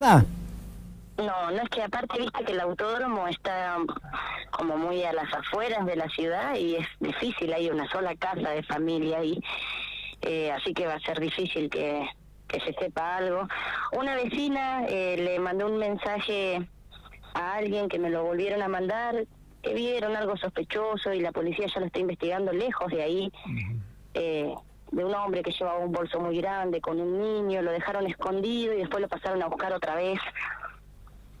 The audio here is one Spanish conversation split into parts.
Ah, No, no es que aparte viste que el autódromo está como muy a las afueras de la ciudad y es difícil, hay una sola casa de familia ahí, eh, así que va a ser difícil que, que se sepa algo. Una vecina eh, le mandó un mensaje a alguien que me lo volvieron a mandar, que vieron algo sospechoso y la policía ya lo está investigando lejos de ahí. eh, de un hombre que llevaba un bolso muy grande con un niño, lo dejaron escondido y después lo pasaron a buscar otra vez.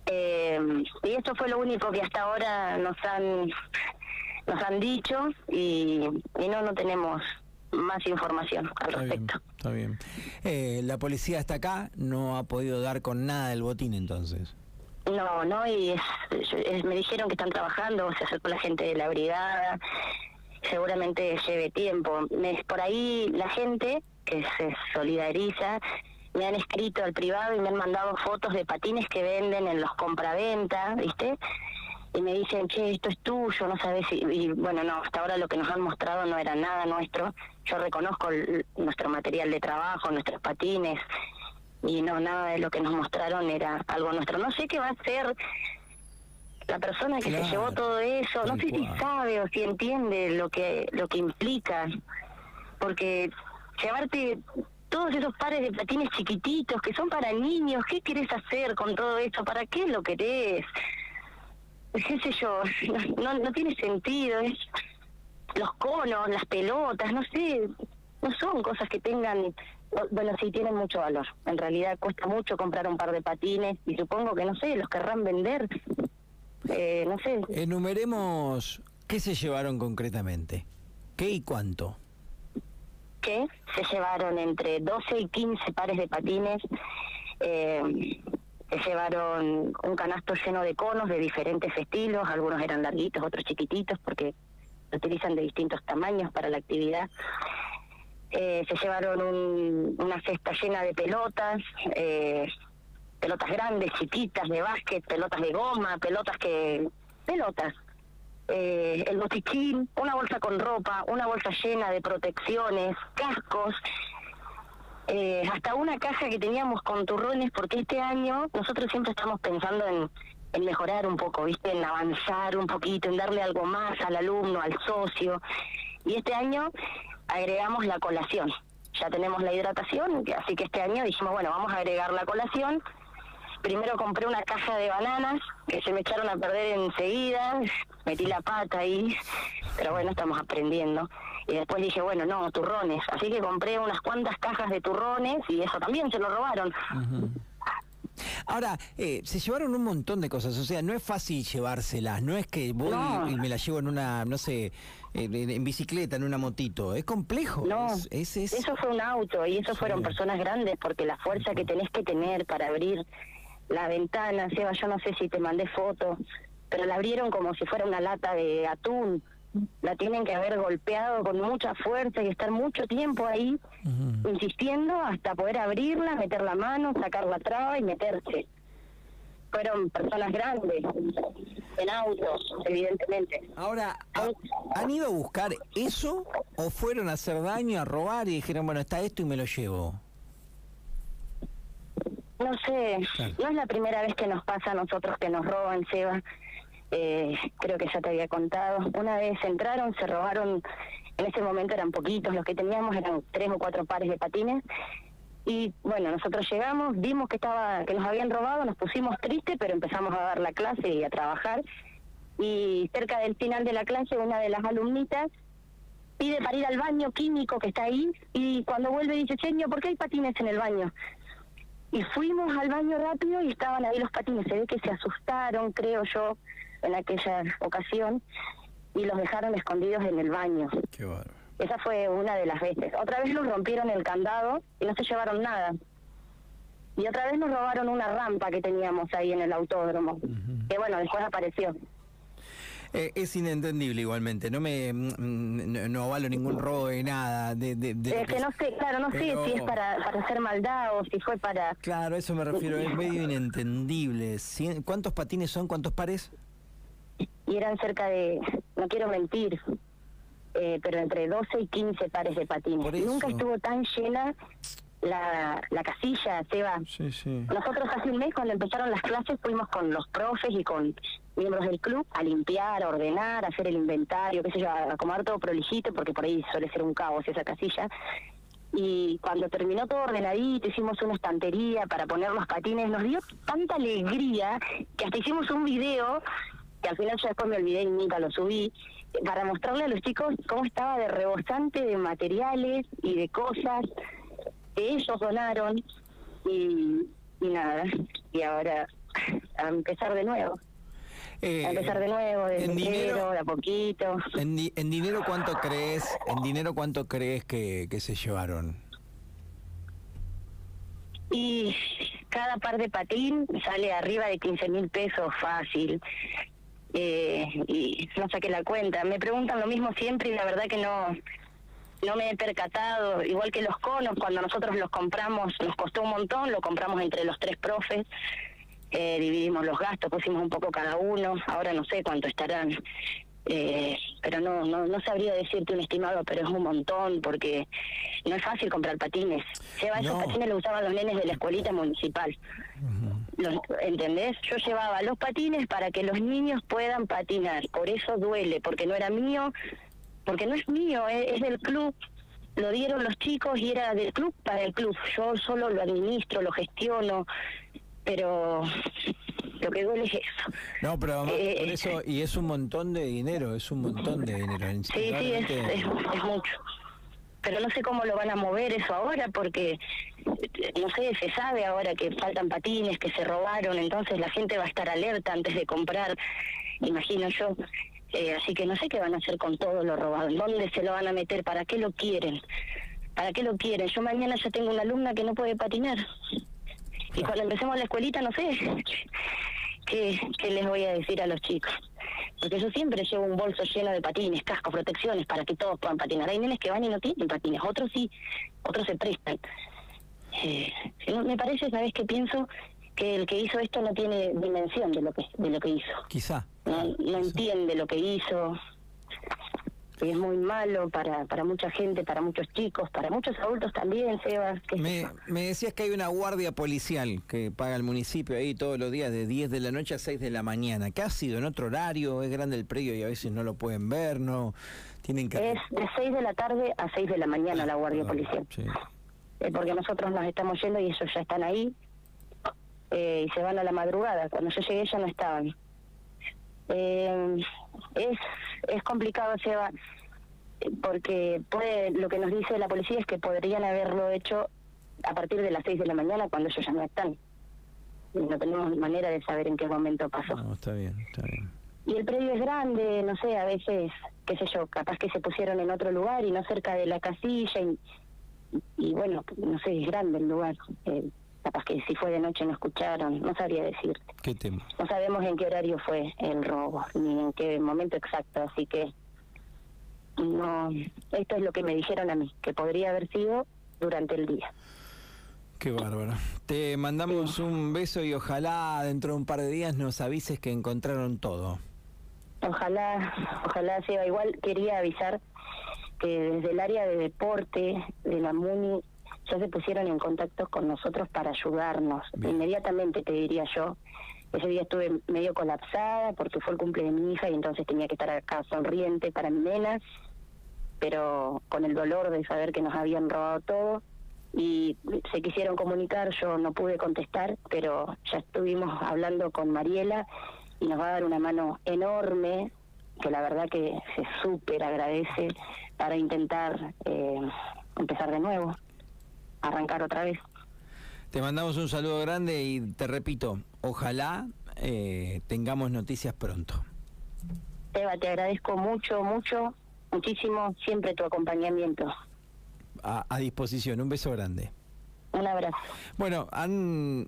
Eh, y esto fue lo único que hasta ahora nos han nos han dicho y, y no no tenemos más información al está bien, respecto. está bien. Eh, la policía está acá, no ha podido dar con nada del botín entonces. No, no, y es- es- me dijeron que están trabajando, se acercó la gente de la brigada, seguramente lleve tiempo. Me- por ahí la gente que se solidariza me han escrito al privado y me han mandado fotos de patines que venden en los compraventa, ¿viste? Y me dicen, che, esto es tuyo, no sabes si... Y bueno, no, hasta ahora lo que nos han mostrado no era nada nuestro. Yo reconozco nuestro material de trabajo, nuestros patines, y no, nada de lo que nos mostraron era algo nuestro. No sé qué va a ser la persona que Claro, se llevó todo eso, no sé si sabe o si entiende lo que lo que implica, porque llevarte todos esos pares de patines chiquititos que son para niños, ¿qué querés hacer con todo esto? ¿Para qué lo querés? qué sé yo, no, no, no tiene sentido, es los conos, las pelotas, no sé, no son cosas que tengan, bueno, sí tienen mucho valor. En realidad cuesta mucho comprar un par de patines y supongo que, no sé, los querrán vender, eh, no sé, Enumeremos qué se llevaron concretamente. ¿Qué y cuánto? que se llevaron entre 12 y 15 pares de patines, eh, se llevaron un canasto lleno de conos de diferentes estilos, algunos eran larguitos, otros chiquititos, porque se utilizan de distintos tamaños para la actividad. Eh, se llevaron un- una cesta llena de pelotas, eh, pelotas grandes, chiquitas, de básquet, pelotas de goma, pelotas que... pelotas, eh, el botiquín, una bolsa con ropa, una bolsa llena de protecciones, cascos, eh, hasta una caja que teníamos con turrones, porque este año nosotros siempre estamos pensando en, en mejorar un poco, ¿viste? En avanzar un poquito, en darle algo más al alumno, al socio. Y este año agregamos la colación. Ya tenemos la hidratación, así que este año dijimos, bueno, vamos a agregar la colación. Primero compré una caja de bananas que se me echaron a perder enseguida, metí la pata ahí, pero bueno, estamos aprendiendo. Y después dije, bueno, no, turrones. Así que compré unas cuantas cajas de turrones y eso también se lo robaron. Ahora, eh, se llevaron un montón de cosas, o sea, no es fácil llevárselas, no es que voy No. y me las llevo en una, no sé, en, en- en bicicleta, en una motito, es complejo. No, es, es- es- eso fue un auto y eso Sí. fueron personas grandes porque la fuerza que tenés que tener para abrir la ventana, Seba, yo no sé si te mandé fotos, pero la abrieron como si fuera una lata de atún. La tienen que haber golpeado con mucha fuerza y estar mucho tiempo ahí insistiendo hasta poder abrirla, meter la mano, sacar la traba y meterse. Fueron personas grandes, en autos, evidentemente. Ahora, ¿ha- ¿han ido a buscar eso o fueron a hacer daño, a robar y dijeron, bueno, está esto y me lo llevo? No sé, Claro. no es la primera vez que nos pasa a nosotros que nos roban, Seba. Eh, creo que ya te había contado. Una vez entraron, se robaron, en ese momento eran poquitos, los que teníamos eran tres o cuatro pares de patines. Y bueno, nosotros llegamos, vimos que estaba, que nos habían robado, nos pusimos tristes, pero empezamos a dar la clase y a trabajar. Y cerca del final de la clase, una de las alumnitas pide para ir al baño químico que está ahí y cuando vuelve dice, señor, ¿por qué hay patines en el baño? Y fuimos al baño rápido y estaban ahí los patines. Se ve que se asustaron, creo yo, en aquella ocasión y los dejaron escondidos en el baño. Qué bárbaro. Esa fue una de las veces. Otra vez nos rompieron el candado y no se llevaron nada. Y otra vez nos robaron una rampa que teníamos ahí en el autódromo. Que bueno, después apareció. Eh, es inentendible igualmente, no me mm, no, no avalo ningún robo de nada. De, de- de Es que no sé, claro, no Pero- sé si es para, para hacer maldad o si fue para... Claro, eso me refiero, es medio inentendible. ¿Cuántos patines son? ¿Cuántos pares? y eran cerca de, no quiero mentir, eh, pero entre 12 y 15 pares de patines. Nunca estuvo tan llena la, la casilla, Seba. Sí, sí. Nosotros hace un mes cuando empezaron las clases fuimos con los profes y con miembros del club a limpiar, a ordenar, a hacer el inventario, qué sé yo, a acomodar todo prolijito porque por ahí suele ser un caos esa casilla. Y cuando terminó todo ordenadito, hicimos una estantería para poner los patines, nos dio tanta alegría que hasta hicimos un video, que al final yo después me olvidé y nunca lo subí, para mostrarle a los chicos cómo estaba de rebosante de materiales y de cosas que ellos donaron y, y nada, y ahora a empezar de nuevo. Eh, a empezar de nuevo, de en dinero- cero, de a poquito. En, di- en dinero cuánto crees, en dinero cuánto crees que, que se llevaron? Y cada par de patín sale arriba de 15 mil pesos fácil. Eh, y no saqué la cuenta. Me preguntan lo mismo siempre y la verdad que no no me he percatado. Igual que los conos, cuando nosotros los compramos, nos costó un montón, lo compramos entre los tres profes. Eh, dividimos los gastos, pusimos un poco cada uno. Ahora no sé cuánto estarán. Eh, pero no, no no sabría decirte un estimado, pero es un montón porque no es fácil comprar patines. Lleva esos patines los usaban los nenes de la escuelita municipal. Los- ¿Entendés? Yo llevaba los patines para que los niños puedan patinar. Por eso duele, porque no era mío, porque no es mío, es, es del club. Lo dieron los chicos y era del club para el club. Yo solo lo administro, lo gestiono, pero lo que duele es eso. No, pero además, Eh, por eso, y es un montón de dinero, es un montón de dinero. Sí, sí, es, es, es mucho. Pero no sé cómo lo van a mover eso ahora, porque no sé, se sabe ahora que faltan patines, que se robaron, entonces la gente va a estar alerta antes de comprar, imagino yo. Eh, así que no sé qué van a hacer con todo lo robado, dónde se lo van a meter, para qué lo quieren, para qué lo quieren. Yo mañana ya tengo una alumna que no puede patinar. Y cuando empecemos la escuelita, no sé qué, qué les voy a decir a los chicos. Porque yo siempre llevo un bolso lleno de patines, cascos, protecciones para que todos puedan patinar. Hay nenes que van y no tienen patines, otros sí, otros se prestan. Eh, me parece, ¿sabes qué pienso? Que el que hizo esto no tiene dimensión de lo que de lo que hizo. Quizá. No, no entiende lo que hizo. Y es muy malo para, para mucha gente, para muchos chicos, para muchos adultos también, Sebas. Me, me decías que hay una guardia policial que paga el municipio ahí todos los días de 10 de la noche a 6 de la mañana. ¿Qué ha sido en otro horario? Es grande el predio y a veces no lo pueden ver, no tienen que... Es de 6 de la tarde a 6 de la mañana la Guardia Policial. Sí. Eh, porque nosotros nos estamos yendo y ellos ya están ahí eh, y se van a la madrugada. Cuando yo llegué ya no estaban. Eh, es, es complicado, Seba, porque puede, lo que nos dice la policía es que podrían haberlo hecho a partir de las 6 de la mañana cuando ellos ya no están. No tenemos manera de saber en qué momento pasó. No, está bien, está bien. Y el predio es grande, no sé, a veces, qué sé yo, capaz que se pusieron en otro lugar y no cerca de la casilla y, y bueno, no sé, es grande el lugar. Eh, capaz que si fue de noche no escucharon, no sabría decirte. ¿Qué tema? No sabemos en qué horario fue el robo, ni en qué momento exacto, así que no, esto es lo que me dijeron a mí, que podría haber sido durante el día. Qué bárbaro. Te mandamos un beso y ojalá dentro de un par de días nos avises que encontraron todo. Ojalá, ojalá sea igual. Quería avisar que desde el área de deporte de la MUNI ya se pusieron en contacto con nosotros para ayudarnos. Bien. Inmediatamente te diría yo. Ese día estuve medio colapsada porque fue el cumple de mi hija y entonces tenía que estar acá sonriente para mi nena, pero con el dolor de saber que nos habían robado todo. Y se quisieron comunicar, yo no pude contestar, pero ya estuvimos hablando con Mariela y nos va a dar una mano enorme, que la verdad que se súper agradece para intentar eh, empezar de nuevo, arrancar otra vez. Te mandamos un saludo grande y te repito, ojalá eh, tengamos noticias pronto. Eva, te agradezco mucho, mucho, muchísimo, siempre tu acompañamiento. A, a disposición, un beso grande. Un abrazo. Bueno, han